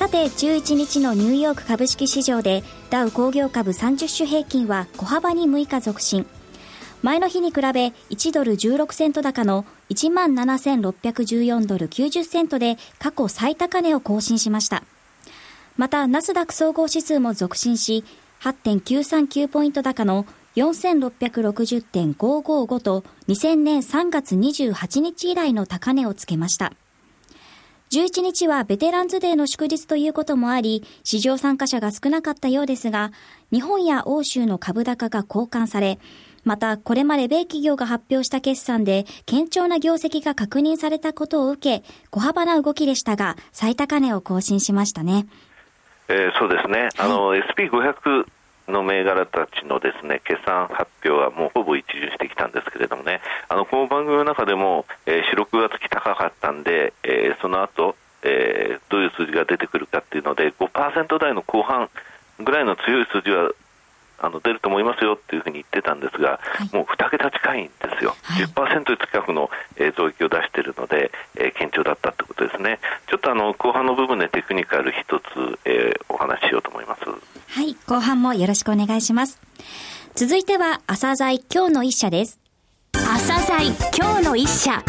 さて11日のニューヨーク株式市場でダウ工業株30種平均は小幅に6日続伸。前の日に比べ1ドル16セント高の17,614ドル90セントで過去最高値を更新しました。またナスダック総合指数も続伸し8.939ポイント高の4660.555と2000年3月28日以来の高値をつけました。11日はベテランズデーの祝日ということもあり、市場参加者が少なかったようですが、日本や欧州の株高が交換され、また、これまで米企業が発表した決算で、堅調な業績が確認されたことを受け、小幅な動きでしたが、最高値を更新しましたね。えー、そうですね。あの、SP500 の銘柄たちのですね決算発表はもうほぼ一巡してきたんですけれどもね、あのこの番組の中でも、えー、4、6月期高かったんで、えー、その後、えー、どういう数字が出てくるかっていうので、5%台の後半ぐらいの強い数字はあの出ると思いますよっていうふうに言ってたんですが、はい、もう2桁近いんですよ、はい、10%近くの、えー、増益を出しているので、えー、堅調だったということですね、ちょっとあの後半の部分でテクニカル一つ、えー、お話ししようと思います。はい、後半もよろしくお願いします。続いては、朝鮮今日の一社です。朝鮮今日の一社。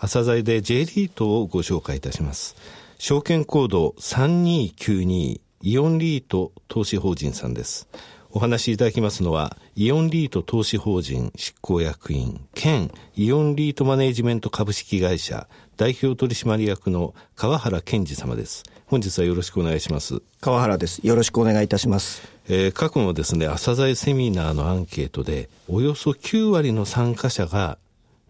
朝鮮で J リートをご紹介いたします。証券コード3292イオンリート投資法人さんです。お話しいただきますのは、イオンリート投資法人執行役員兼イオンリートマネジメント株式会社代表取締役の川原健二様です。本日はよろしくお願いします。川原です。よろしくお願いいたします。えー、過去のですね、朝鮮セミナーのアンケートで、およそ9割の参加者が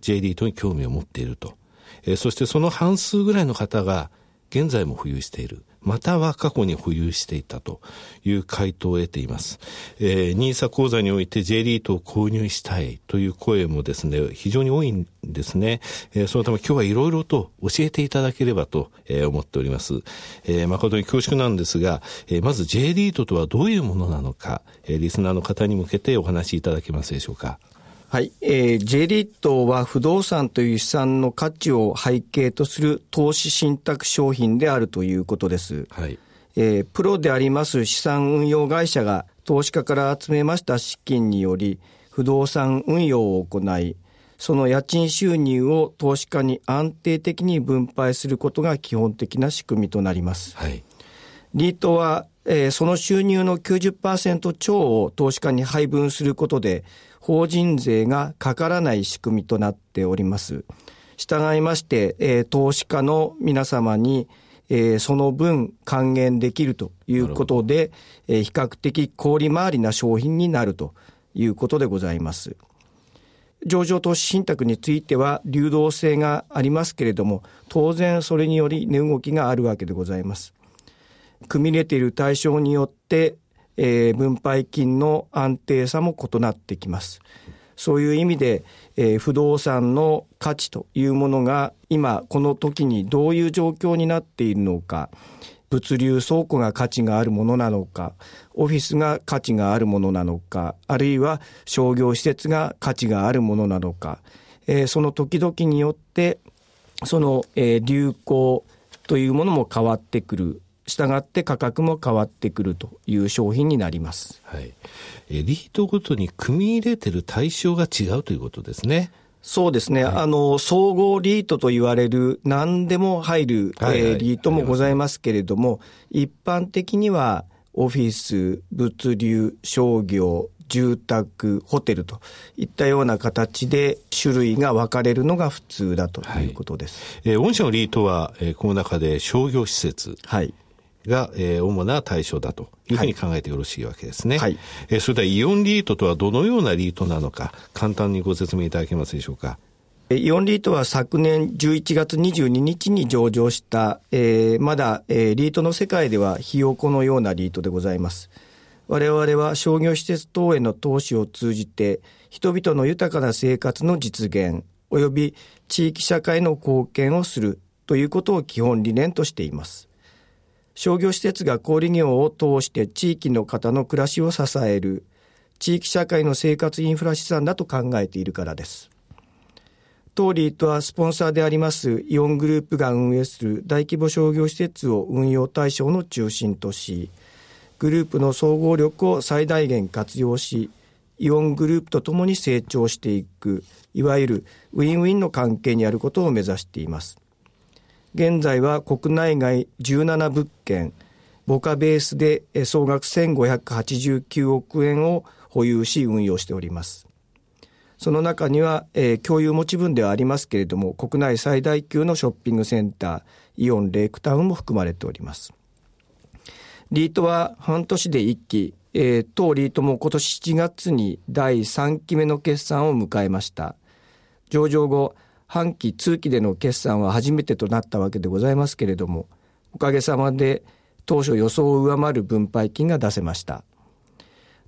J リートに興味を持っていると。えー、そしてその半数ぐらいの方が現在も保有している。または過去に保有していたという回答を得ています。えー、ニーサ講座において J リートを購入したいという声もですね、非常に多いんですね。えー、そのため今日はいろいろと教えていただければと、えー、思っております。えー、誠に恐縮なんですが、えー、まず J リートとはどういうものなのか、えー、リスナーの方に向けてお話しいただけますでしょうか。はい。えー、J リートは不動産という資産の価値を背景とする投資信託商品であるということです。はい。えー、プロであります資産運用会社が投資家から集めました資金により不動産運用を行い、その家賃収入を投資家に安定的に分配することが基本的な仕組みとなります。はい。リートは、えー、その収入の90%超を投資家に配分することで、法人税がかからない仕組みとなっております。従いまして、えー、投資家の皆様に、えー、その分還元できるということで、えー、比較的小売回りな商品になるということでございます。上場投資信託については流動性がありますけれども、当然それにより値動きがあるわけでございます。組み入れている対象によってえー、分配金の安定さも異なってきます。そういう意味で、えー、不動産の価値というものが今この時にどういう状況になっているのか、物流倉庫が価値があるものなのか、オフィスが価値があるものなのか、あるいは商業施設が価値があるものなのか、えー、その時々によって、その、えー、流行というものも変わってくる従って価格も変わってくるという商品になります。はい。えリートごとに組み入れてる対象が違うということですね。そうですね、はい、あの、総合リートと言われる何でも入る、はいはい、えー、リートもございますけれども、一般的にはオフィス、物流、商業、住宅、ホテルといったような形で種類が分かれるのが普通だということです。はい、えー、御社のリートは、えー、この中で商業施設、はい、が、えー、主な対象だというふうに考えてよろしいわけですね。はい。えー、それではイオンリートとはどのようなリートなのか、簡単にご説明いただけますでしょうか？イオンリートは昨年11月22日に上場した、えー、まだ、えー、リートの世界ではひよこのようなリートでございます。我々は商業施設等への投資を通じて、人々の豊かな生活の実現、及び地域社会の貢献をするということを基本理念としています。商業施設が小売業を通して地域の方の暮らしを支える地域社会の生活インフラ資産だと考えているからです。当リートはスポンサーでありますイオングループが運営する大規模商業施設を運用対象の中心とし、グループの総合力を最大限活用し、イオングループとともに成長していく、いわゆるウィンウィンの関係にあることを目指しています。現在は国内外17物件、母価ベースで総額1589億円を保有し運用しております。その中には、えー、共有持ち分ではありますけれども、国内最大級のショッピングセンター、イオンレイクタウンも含まれております。リートは半年で1期、えー、当リートも今年7月に第3期目の決算を迎えました。上場後、半期通期での決算は初めてとなったわけでございますけれども、おかげさまで当初予想を上回る分配金が出せました。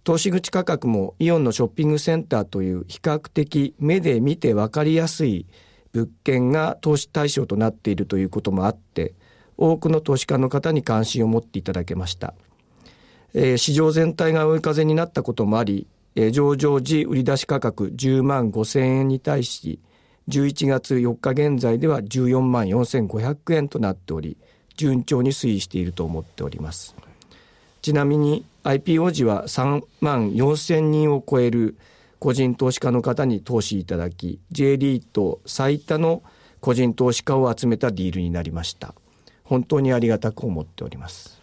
投資口価格もイオンのショッピングセンターという比較的目で見て分かりやすい物件が投資対象となっているということもあって、多くの投資家の方に関心を持っていただけました。えー、市場全体が追い風になったこともあり、えー、上場時売り出し価格10万5千円に対し、11月4日現在では14万4500円となっており、順調に推移していると思っております。ちなみに IPO 時は3万4千人を超える個人投資家の方に投資いただき、J リート最多の個人投資家を集めたディールになりました。本当にありがたく思っております。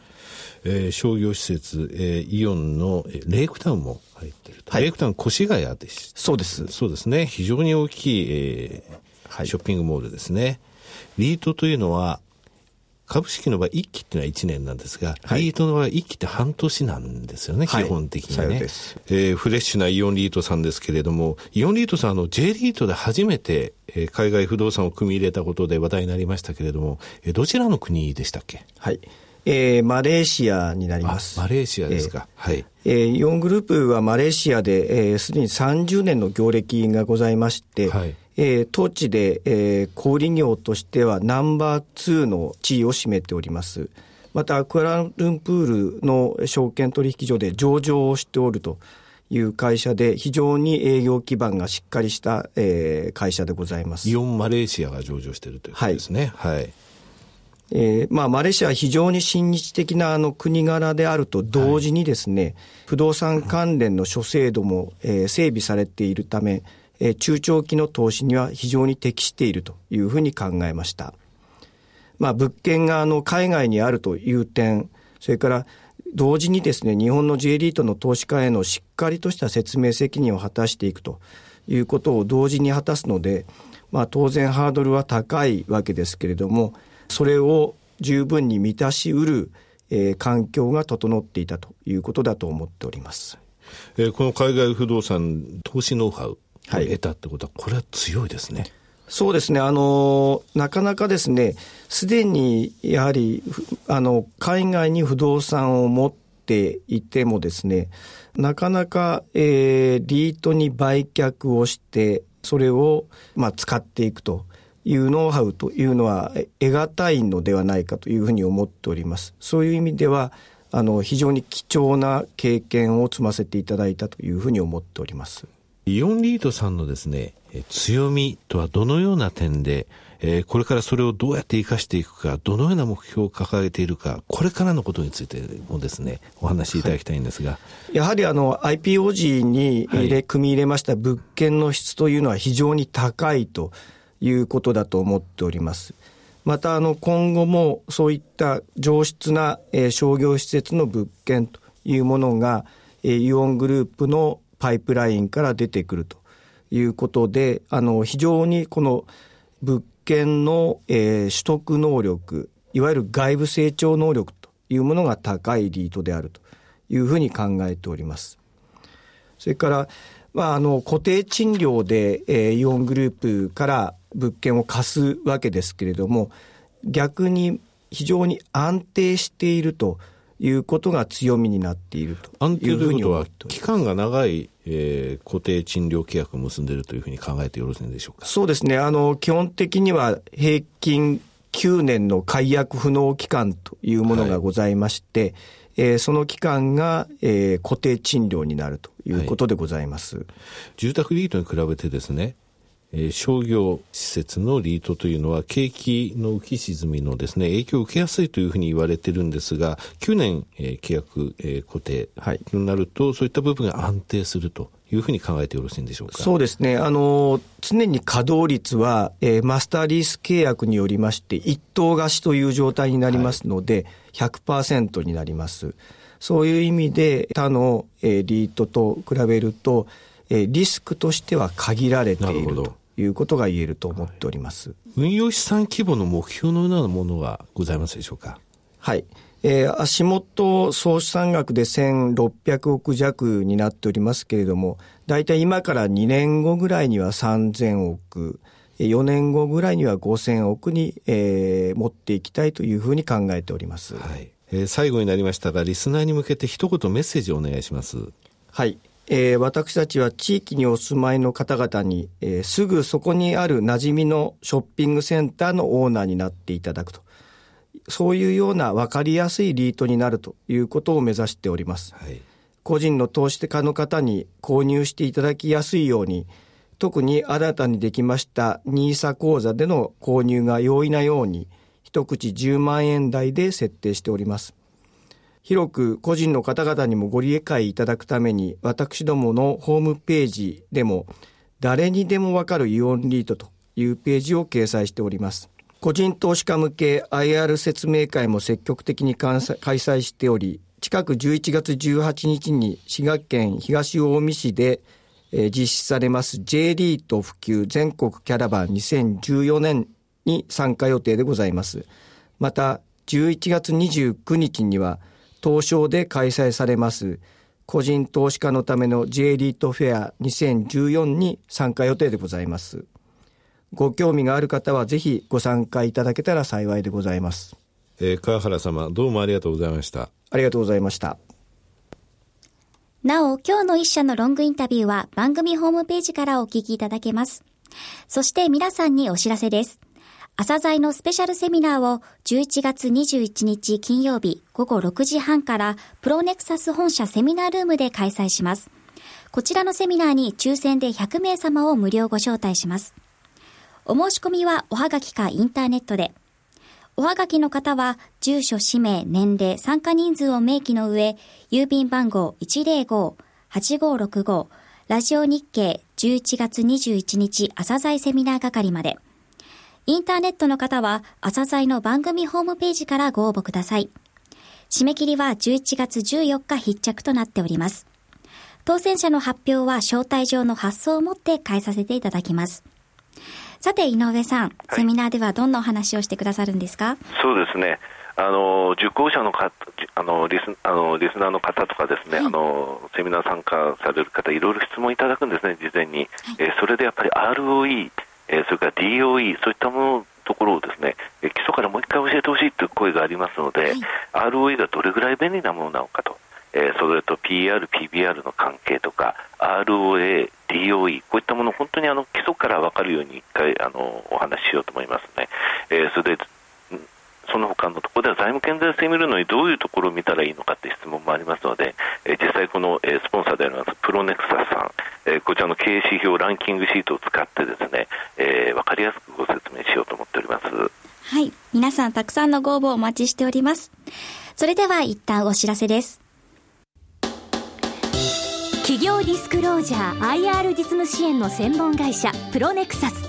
えー、商業施設、えー、イオンの、えー、レイクタウンも入ってると。はい、レイクタウン越谷です。そうです。そうですね。非常に大きい、えーはい、ショッピングモールですね。リートというのは、株式の場合、1期っていうのは1年なんですが、はい、リートの場合、1期って半年なんですよね、基本的にね。えー、フレッシュなイオンリートさんですけれども、イオンリートさん、あの、J リートで初めて、えー、海外不動産を組み入れたことで話題になりましたけれども、えー、どちらの国でしたっけ？はい。えー、マレーシアになります。マレーシアですか。えー、はい。えー、イオングループはマレーシアで、えー、すでに30年の業歴がございまして、はい、えー、当地で、えー、小売業としてはナンバー2の地位を占めております。また、クアラルンプールの証券取引所で上場をしておるという会社で、非常に営業基盤がしっかりした、えー、会社でございます。イオンマレーシアが上場しているということですね。はい、はいえー、まあ、マレーシアは非常に親日的なあの国柄であると同時にですね、はい、不動産関連の諸制度も、えー、整備されているため、えー、中長期の投資には非常に適しているというふうに考えました。まあ、物件があの海外にあるという点、それから同時にですね、日本の J リートの投資家へのしっかりとした説明責任を果たしていくということを同時に果たすので、まあ当然ハードルは高いわけですけれども、それを十分に満たしうる、えー、環境が整っていたということだと思っております。えー、この海外不動産投資ノウハウはい、得たってことは、これは強いですね。そうですね。あの、なかなかですね、すでにやはり、あの、海外に不動産を持っていてもですね、なかなか、えー、リートに売却をして、それを、まあ、使っていくというノウハウというのは得難いのではないかというふうに思っております。そういう意味では、あの、非常に貴重な経験を積ませていただいたというふうに思っております。イオンリードさんのですね、強みとはどのような点で、えー、これからそれをどうやって活かしていくか、どのような目標を掲げているか、これからのことについてもですね、お話しいただきたいんですが。はい、やはりあの、IPO 時に入れ、はい、組み入れました物件の質というのは非常に高いということだと思っております。またあの、今後もそういった上質な、えー、商業施設の物件というものが、えー、イオングループのパイプラインから出てくるということで、あの、非常にこの物件の、えー、取得能力、いわゆる外部成長能力というものが高いリートであるというふうに考えております。それから、まあ、あの固定賃料で、えー、イオングループから物件を貸すわけですけれども逆に非常に安定しているということが強みになっていると安定ということは期間が長い、えー、固定賃料契約を結んでいるというふうに考えてよろしいんでしょうか？そうですね。あの基本的には平均9年の解約不能期間というものがございまして、はいえー、その期間が、えー、固定賃料になるということでございます、はい、住宅リートに比べてですね、えー、商業施設のリートというのは景気の浮き沈みのですね影響を受けやすいというふうに言われてるんですが9年、えー、契約、えー、固定となると、そういった部分が安定するというふうに考えてよろしいんでしょうか？そうですね。あの、常に稼働率は、えー、マスターリース契約によりまして、一等貸しという状態になりますので、はい、100%になります。そういう意味で、他の、えー、リートと比べると、えー、リスクとしては限られているということが言えると思っております。運用資産規模の目標のようなものはございますでしょうか？はい。えー、足元総資産額で1600億弱になっておりますけれども、大体今から2年後ぐらいには3000億、4年後ぐらいには5000億に、えー、持っていきたいというふうに考えております。はい。えー、最後になりましたが、リスナーに向けて一言メッセージをお願いします。はい。えー、私たちは地域にお住まいの方々に、えー、すぐそこにある馴染みのショッピングセンターのオーナーになっていただくと。そういうような分かりやすいリートになるということを目指しております。はい、個人の投資家の方に購入していただきやすいように、特に新たにできました NISA 口座での購入が容易なように、一口10万円台で設定しております。広く個人の方々にもご理解いただくために、私どものホームページでも、誰にでもわかるイオンリートというページを掲載しております。個人投資家向け IR 説明会も積極的に開催しており、近く11月18日に滋賀県東近江市で、実施されます J リート普及全国キャラバン2014年に参加予定でございます。また、11月29日には東証で開催されます個人投資家のための J リートフェア2014に参加予定でございます。ご興味がある方はぜひご参加いただけたら幸いでございます。えー、川原様、どうもありがとうございました。ありがとうございました。なお、今日の一社のロングインタビューは番組ホームページからお聞きいただけます。そして皆さんにお知らせです。朝鮮のスペシャルセミナーを11月21日金曜日午後6時半からプロネクサス本社セミナールームで開催します。こちらのセミナーに抽選で100名様を無料ご招待します。お申し込みはおはがきかインターネットで。おはがきの方は、住所、氏名、年齢、参加人数を明記の上、郵便番号105-8565、ラジオ日経11月21日朝鮮セミナー係まで。インターネットの方は、朝鮮の番組ホームページからご応募ください。締め切りは11月14日必着となっております。当選者の発表は招待状の発送をもって返させていただきます。さて、井上さん、はい、セミナーではどんなお話をしてくださるんですか？そうですね。あの受講者のかあのリスあのリスナーの方とかですね、はい、あのセミナー参加される方いろいろ質問いただくんですね事前に、はい、えー、それでやっぱり ROE、えー、それから DOE そういったものところをですね、えー、基礎からもう一回教えてほしいという声がありますので、はい、ROE がどれぐらい便利なものなのかとえー、それと PR、PBR の関係とか ROA、DOE こういったものを本当にあの基礎から分かるように一回あのお話ししようと思いますね。えー、それでその他のところでは財務健全性を見るのにどういうところを見たらいいのかという質問もありますので、えー、実際この、えー、スポンサーでありますプロネクサスさん、えー、こちらの経営指標ランキングシートを使ってですね、えー、分かりやすくご説明しようと思っております。はい。皆さんたくさんのご応募お待ちしております。それでは一旦お知らせです。企業ディスクロージャー IR 実務支援の専門会社プロネクサス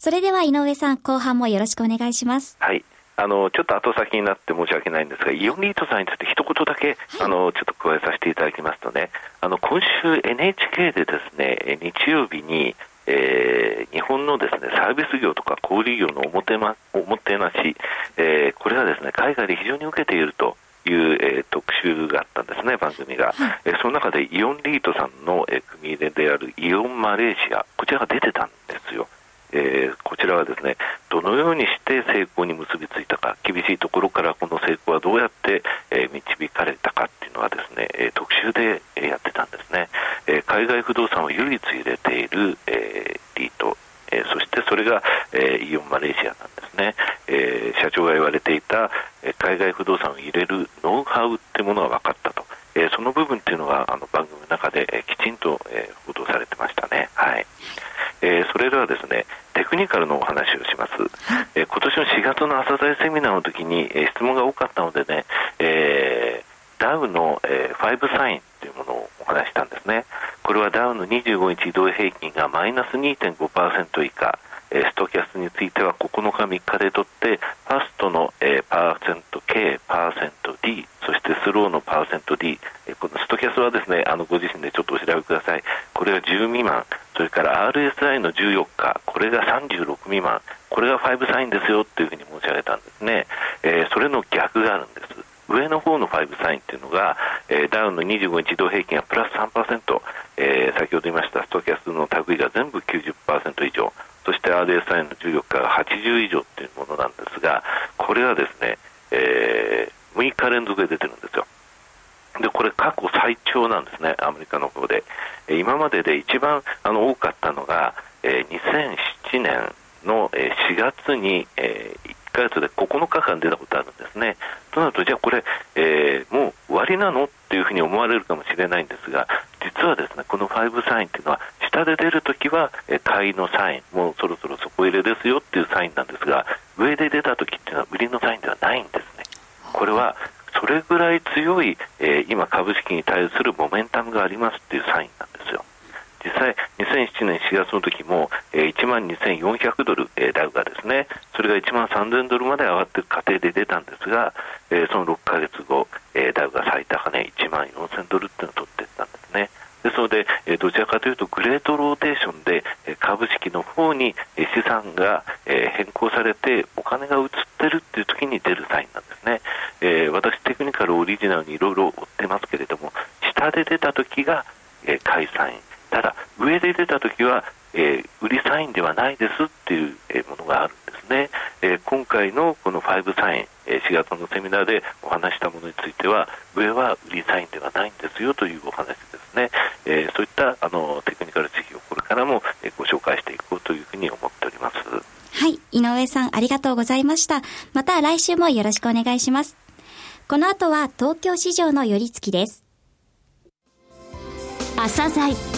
それでは井上さん後半もよろしくお願いします。はい。あのちょっと後先になって申し訳ないんですが、イオンリートさんについて一言だけ、はい、あのちょっと加えさせていただきますとね、あの今週 NHK でですね日曜日に、えー、日本のですねサービス業とか小売業のおもて,、ま、おもてなし、えー、これがですね海外で非常に受けていると。いう、えー、特集があったんですね、番組が、はい、えー、その中でイオンリートさんの、えー、組入れであるイオンマレーシア、こちらが出てたんですよ。えー、こちらはですねどのようにして成功に結びついたか厳しいところからこの成功はどうやって、えー、導かれたかっていうのはですね、えー、特集で、えやってたんですね、え海外不動産を唯一入れている、えリートえそしてそれが、えイオンマレーシアなんですね、え社長が言われていた、え海外不動産を入れるノウハウっていうものが分かったと、えその部分っていうのがあの番組の中で、えきちんと、え報道されてましたね。はいえー、それではですねテクニカルのお話をします、えー、今年の4月の朝鮮セミナーの時に、えー、質問が多かったのでね、えー、ダウの、えー、5サインというものをお話したんですね。これはダウの25日移動平均がマイナス2.5%以下。えストキャスについては9日3日でとってファストの、えー、パーセント K パーセント D そしてスローのパーセント D、えー、このストキャスはですねあのご自身でちょっとお調べください。これが10未満。それから RSI の14日。これが36未満。これが5サインですよというふうに申し上げたんですね、えー、それの逆があるんです。上の方の5サインというのが、えー、ダウンの25日移動平均がプラス3%、えー、先ほど言いましたストキャスの類が全部90%以上そして RSI の14日が80以上というものなんですが、これはですね、えー、6日連続で出てるんですよ。で、これ過去最長なんですね、アメリカの方で。今までで一番あの多かったのが、えー、2007年の4月に、えー、1か月で9日間出たことあるんですね。となると、じゃあこれ、えー、もう終わりなのっていうふうに思われるかもしれないんですが、実はですね、この5サインっていうのは、下で出るときは、え買いのサイン、もうそろそろ底入れですよっていうサインなんですが、上で出たときっていうのは売りのサインではないんですね。これはそれぐらい強い、えー、今、株式に対するモメンタムがありますっていうサインなんです。実際、2007年4月の時も、えー、1万2400ドル、えー、ダウがですね、それが1万3000ドルまで上がっていく過程で出たんですが、えー、その6か月後、えー、ダウが最高値1万4000ドルっていうのを取っていったんですね。ですので、えどちらかというと great rotation で、え株式の方に、資産が、え変更されてお金が移ってるっていう時に出るサインなんですね、え私テクニカルオリジナルにいろいろ追ってますけれども下で出た時が、え買いサインただ上で出た時はえー、売りサインではないですっていう、えー、ものがあるんですね、えー、今回のこの5サイン、えー、4月のセミナーでお話したものについては上は売りサインではないんですよというお話ですね、えー、そういったあのテクニカル知識をこれからも、えー、ご紹介していこうというふうに思っております。はい井上さんありがとうございました。また来週もよろしくお願いします。この後は東京市場の寄り付きです。朝鮮